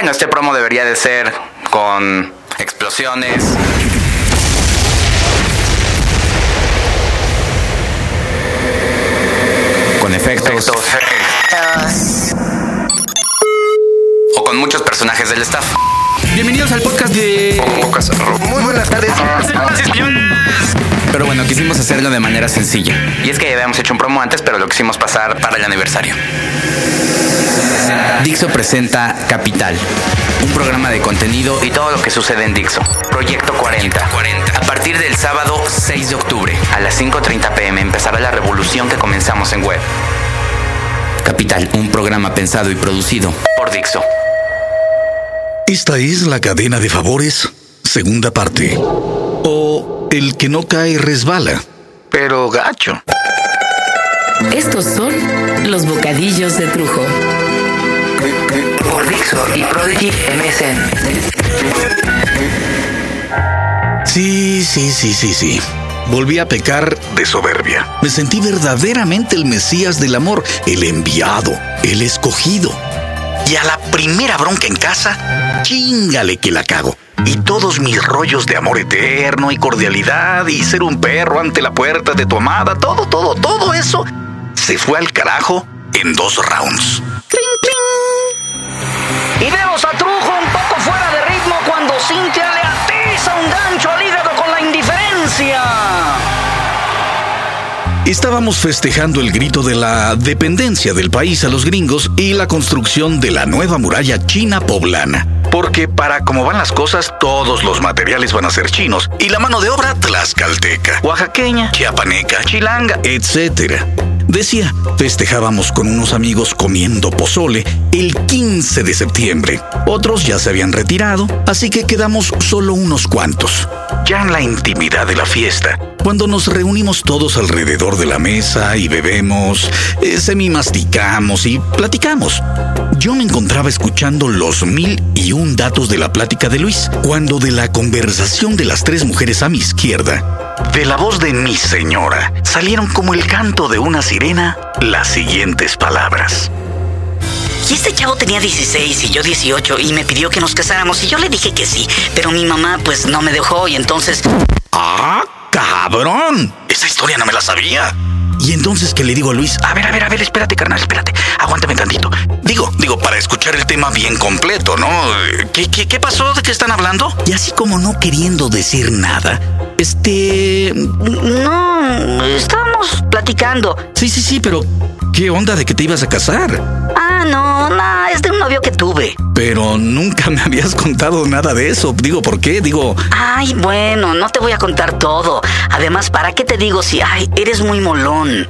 Bueno, este promo debería de ser con explosiones. Con efectos. O con muchos personajes del staff. Bienvenidos al podcast de. Muy buenas tardes. Quisimos hacerlo de manera sencilla. Y es que ya habíamos hecho un promo antes, pero lo quisimos pasar para el aniversario. Dixo presenta Capital, un programa de contenido y todo lo que sucede en Dixo. Proyecto 40. A partir del sábado 6 de octubre a las 5.30 pm empezará la revolución que comenzamos en web. Capital, un programa pensado y producido por Dixo. Esta es la cadena de favores, segunda parte. O el que no cae resbala. Pero gacho. Estos son los bocadillos de Trujo. Por Dixo y Prodigy MSN. Sí, sí, sí, sí, sí. Volví a pecar de soberbia. Me sentí verdaderamente el Mesías del amor, el enviado, el escogido. Y a la primera bronca en casa, chingale que la cago. Y todos mis rollos de amor eterno y cordialidad y ser un perro ante la puerta de tu amada, todo, todo, todo eso se fue al carajo en dos rounds. Y vemos a Trujo un poco fuera de ritmo cuando Cintia le atiza un gancho al hígado con la indiferencia. Estábamos festejando el grito de la dependencia del país a los gringos y la construcción de la nueva muralla china poblana. Porque para cómo van las cosas, todos los materiales van a ser chinos y la mano de obra tlaxcalteca, oaxaqueña, chiapaneca, chilanga, etc. Decía, festejábamos con unos amigos comiendo pozole el 15 de septiembre. Otros ya se habían retirado, así que quedamos solo unos cuantos. Ya en la intimidad de la fiesta, cuando nos reunimos todos alrededor de la mesa y bebemos, eh, semi-masticamos y platicamos. Yo me encontraba escuchando los mil y un datos de la plática de Luis, cuando de la conversación de las tres mujeres a mi izquierda, de la voz de mi señora, salieron como el canto de una sirena las siguientes palabras. Y este chavo tenía 16 y yo 18 y me pidió que nos casáramos y yo le dije que sí, pero mi mamá pues no me dejó y entonces... ¡Ah, cabrón! Esa historia no me la sabía. Y entonces que le digo a Luis, a ver, a ver, a ver, espérate, carnal, espérate, aguántame tantito. Digo, digo, para escuchar el tema bien completo, ¿no? ¿Qué, qué, qué pasó? ¿De qué están hablando? Y así como no queriendo decir nada, este... No, estábamos platicando. Sí, sí, sí, pero ¿qué onda de que te ibas a casar? Ah, no, de un novio que tuve. Pero nunca me habías contado nada de eso. Digo, ¿por qué? Digo... Ay, bueno, no te voy a contar todo. Además, ¿para qué te digo si, ay, eres muy molón?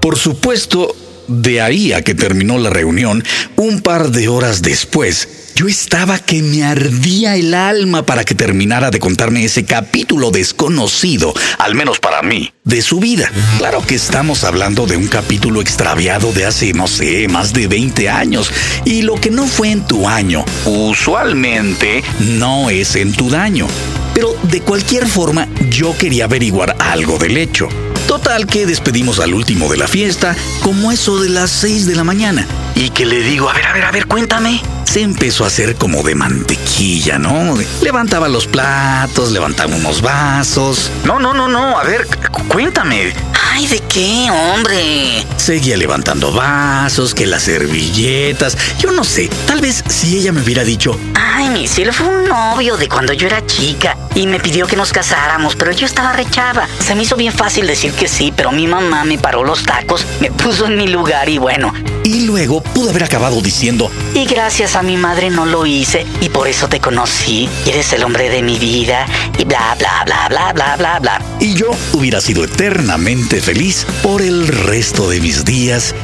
Por supuesto, de ahí a que terminó la reunión, un par de horas después, yo estaba que me ardía el alma para que terminara de contarme ese capítulo desconocido, al menos para mí, de su vida. Claro que estamos hablando de un capítulo extraviado de hace, no sé, más de 20 años. Y lo que no fue en tu año, usualmente no es en tu daño. Pero de cualquier forma, yo quería averiguar algo del hecho. Total que despedimos al último de la fiesta, como eso de las 6 de la mañana. Y que le digo, a ver, a ver, a ver, cuéntame. Se empezó a hacer como de mantequilla, ¿no? Levantaba los platos, levantaba unos vasos. No, no, no, no, a ver, cuéntame. Ay, ¿de qué, hombre? Seguía levantando vasos, que las servilletas. Yo no sé, tal vez si ella me hubiera dicho, Ay, mi cielo fue un novio de cuando yo era chica y me pidió que nos casáramos, pero yo estaba rechava. Se me hizo bien fácil decir que sí, pero mi mamá me paró los tacos, me puso en mi lugar y bueno. y luego pudo haber acabado diciendo, Y gracias a mi madre no lo hice y por eso te conocí. Y eres el hombre de mi vida y bla, bla, bla, bla, bla, bla, bla. y yo hubiera sido eternamente feliz por el resto de mis días.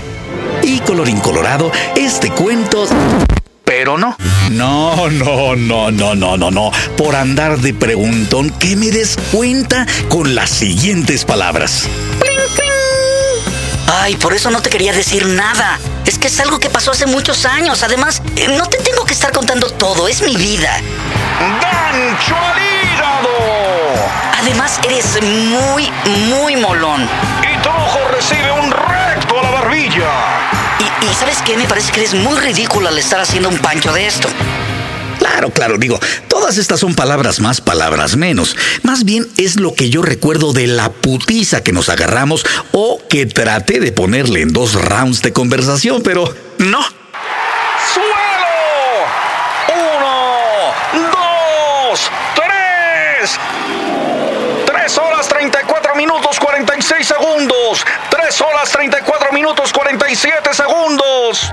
Y colorín colorado, este cuento... Pero no. No, no, no, no, no, no, no. Por andar de preguntón, que me des cuenta con las siguientes palabras. Ay, por eso no te quería decir nada. Es que es algo que pasó hace muchos años. Además, eh, no te tengo que estar contando todo, es mi vida. ¡Gancho al hígado! Además, eres muy, muy molón. Y Trujo recibe un recto a la barbilla. Y, y ¿sabes qué? Me parece que eres muy ridículo al estar haciendo un pancho de esto. Claro, claro, digo, todas estas son palabras más, palabras menos. Más bien es lo que yo recuerdo de la putiza que nos agarramos o que traté de ponerle en dos rounds de conversación, pero no. 3 horas 34 minutos 47 segundos.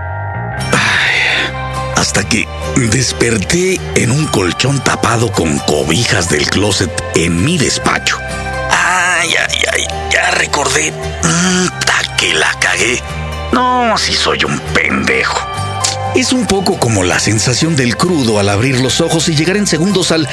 Ay, hasta que desperté en un colchón tapado con cobijas del closet en mi despacho. Ay, ay, ay, ya recordé. Mm, hasta que la cagué. No, si soy un pendejo. Es un poco como la sensación del crudo al abrir los ojos y llegar en segundos al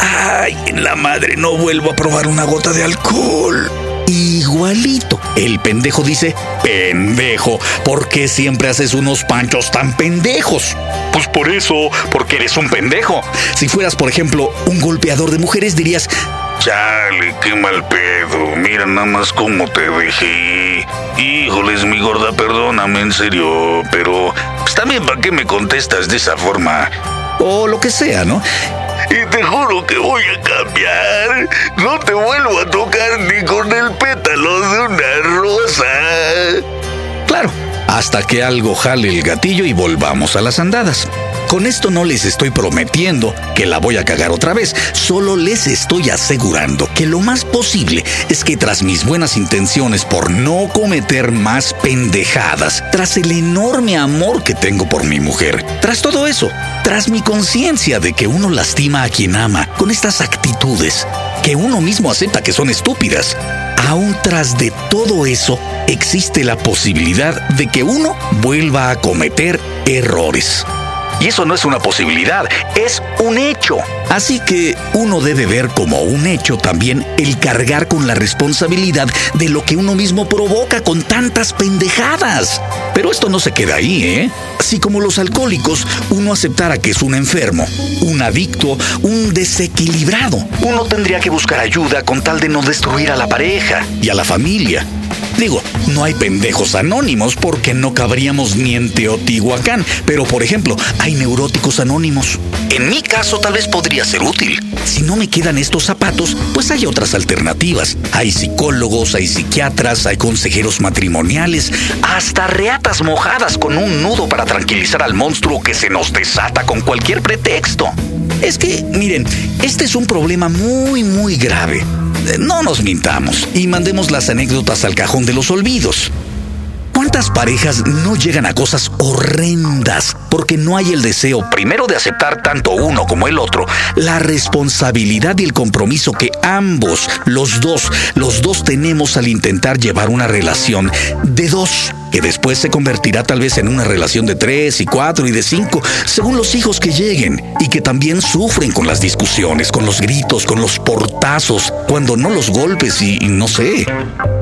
¡Ay, en la madre no vuelvo a probar una gota de alcohol! Igualito. El pendejo dice, pendejo, ¿por qué siempre haces unos panchos tan pendejos? Pues por eso, porque eres un pendejo. Si fueras, por ejemplo, un golpeador de mujeres, dirías, Chale, qué mal pedo. Mira nada más cómo te dejé. Híjoles, mi gorda, perdóname en serio, pero pues también para qué me contestas de esa forma. o lo que sea, ¿no? Y te juro que voy a cambiar. No te vuelvo a tocar ni con el pétalo de una rosa. Claro, hasta que algo jale el gatillo y volvamos a las andadas. Con esto no les estoy prometiendo que la voy a cagar otra vez, solo les estoy asegurando que lo más posible es que tras mis buenas intenciones por no cometer más pendejadas, tras el enorme amor que tengo por mi mujer, tras todo eso, tras mi conciencia de que uno lastima a quien ama con estas actitudes, que uno mismo acepta que son estúpidas, aún tras de todo eso existe la posibilidad de que uno vuelva a cometer errores. Y eso no es una posibilidad, es un hecho. Así que uno debe ver como un hecho también el cargar con la responsabilidad de lo que uno mismo provoca con tantas pendejadas. Pero esto no se queda ahí, ¿eh? Si como los alcohólicos uno aceptara que es un enfermo, un adicto, un desequilibrado, uno tendría que buscar ayuda con tal de no destruir a la pareja y a la familia. Digo, no hay pendejos anónimos porque no cabríamos ni en Teotihuacán, pero por ejemplo, hay neuróticos anónimos. En mi caso tal vez podría ser útil. Si no me quedan estos zapatos, pues hay otras alternativas. Hay psicólogos, hay psiquiatras, hay consejeros matrimoniales, hasta reatas mojadas con un nudo para tranquilizar al monstruo que se nos desata con cualquier pretexto. Es que, miren, este es un problema muy, muy grave. No nos mintamos y mandemos las anécdotas al cajón de los olvidos. ¿Cuántas parejas no llegan a cosas horrendas porque no hay el deseo primero de aceptar tanto uno como el otro, la responsabilidad y el compromiso que ambos, los dos, los dos tenemos al intentar llevar una relación de dos? que después se convertirá tal vez en una relación de tres y cuatro y de cinco, según los hijos que lleguen, y que también sufren con las discusiones, con los gritos, con los portazos, cuando no los golpes y, no sé,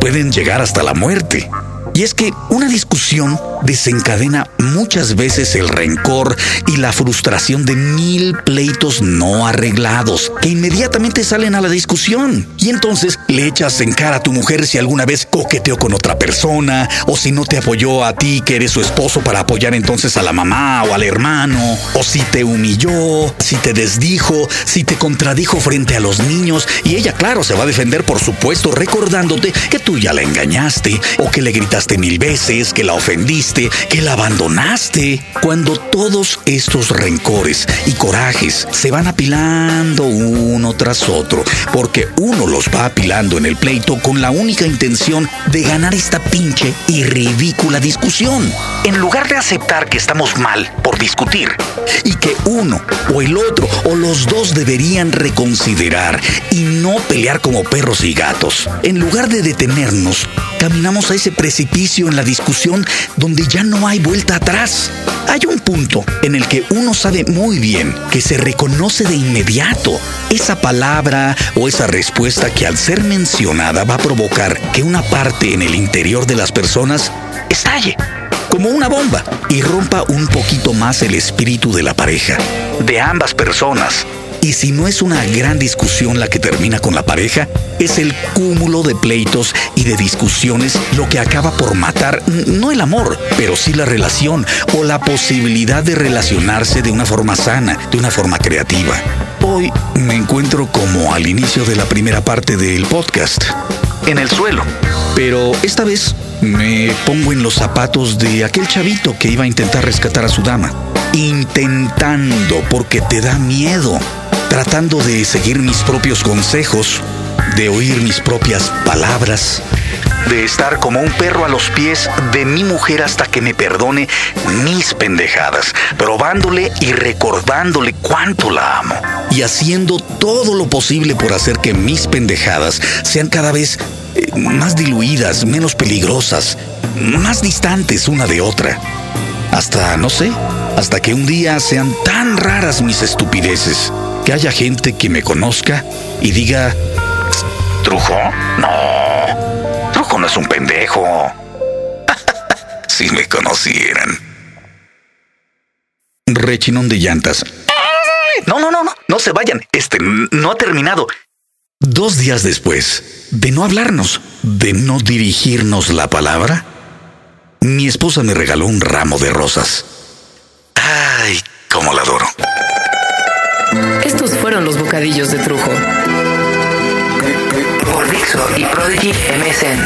pueden llegar hasta la muerte. Y es que una discusión desencadena muchas veces el rencor y la frustración de mil pleitos no arreglados que inmediatamente salen a la discusión. Y entonces le echas en cara a tu mujer si alguna vez coqueteó con otra persona o si no te apoyó a ti que eres su esposo para apoyar entonces a la mamá o al hermano o si te humilló, si te desdijo, si te contradijo frente a los niños y ella claro se va a defender por supuesto recordándote que tú ya la engañaste o que le gritaste mil veces, que la ofendiste, que la abandonaste. Cuando todos estos rencores y corajes se van apilando uno tras otro, porque uno los va apilando en el pleito con la única intención de ganar esta pinche y ridícula discusión, en lugar de aceptar que estamos mal por discutir y que uno o el otro o los dos deberían reconsiderar y no pelear como perros y gatos. En lugar de detenernos, caminamos a ese precipicio en la discusión donde ya no hay vuelta atrás. Hay un punto en el que uno sabe muy bien que se reconoce de inmediato esa palabra o esa respuesta que al ser mencionada va a provocar que una parte en el interior de las personas estalle como una bomba y rompa un poquito más el espíritu de la pareja, de ambas personas. Y si no es una gran discusión la que termina con la pareja, es el cúmulo de pleitos y de discusiones lo que acaba por matar no el amor, pero sí la relación o la posibilidad de relacionarse de una forma sana, de una forma creativa. Hoy me encuentro como al inicio de la primera parte del podcast, en el suelo. Pero esta vez me pongo en los zapatos de aquel chavito que iba a intentar rescatar a su dama. Intentando porque te da miedo. Tratando de seguir mis propios consejos, de oír mis propias palabras, de estar como un perro a los pies de mi mujer hasta que me perdone mis pendejadas, probándole y recordándole cuánto la amo, y haciendo todo lo posible por hacer que mis pendejadas sean cada vez eh, más diluidas, menos peligrosas, más distantes una de otra. Hasta, no sé, hasta que un día sean tan raras mis estupideces, que haya gente que me conozca y diga, ¿Trujo? No, Trujo no es un pendejo. si me conocieran. Rechinón de llantas. No, no, no, no, no se vayan. Este no ha terminado. Dos días después, de no hablarnos, de no dirigirnos la palabra, mi esposa me regaló un ramo de rosas. Ay, cómo la adoro. Bocadillos de Trujo. Por Dixo y Prodigy MSN.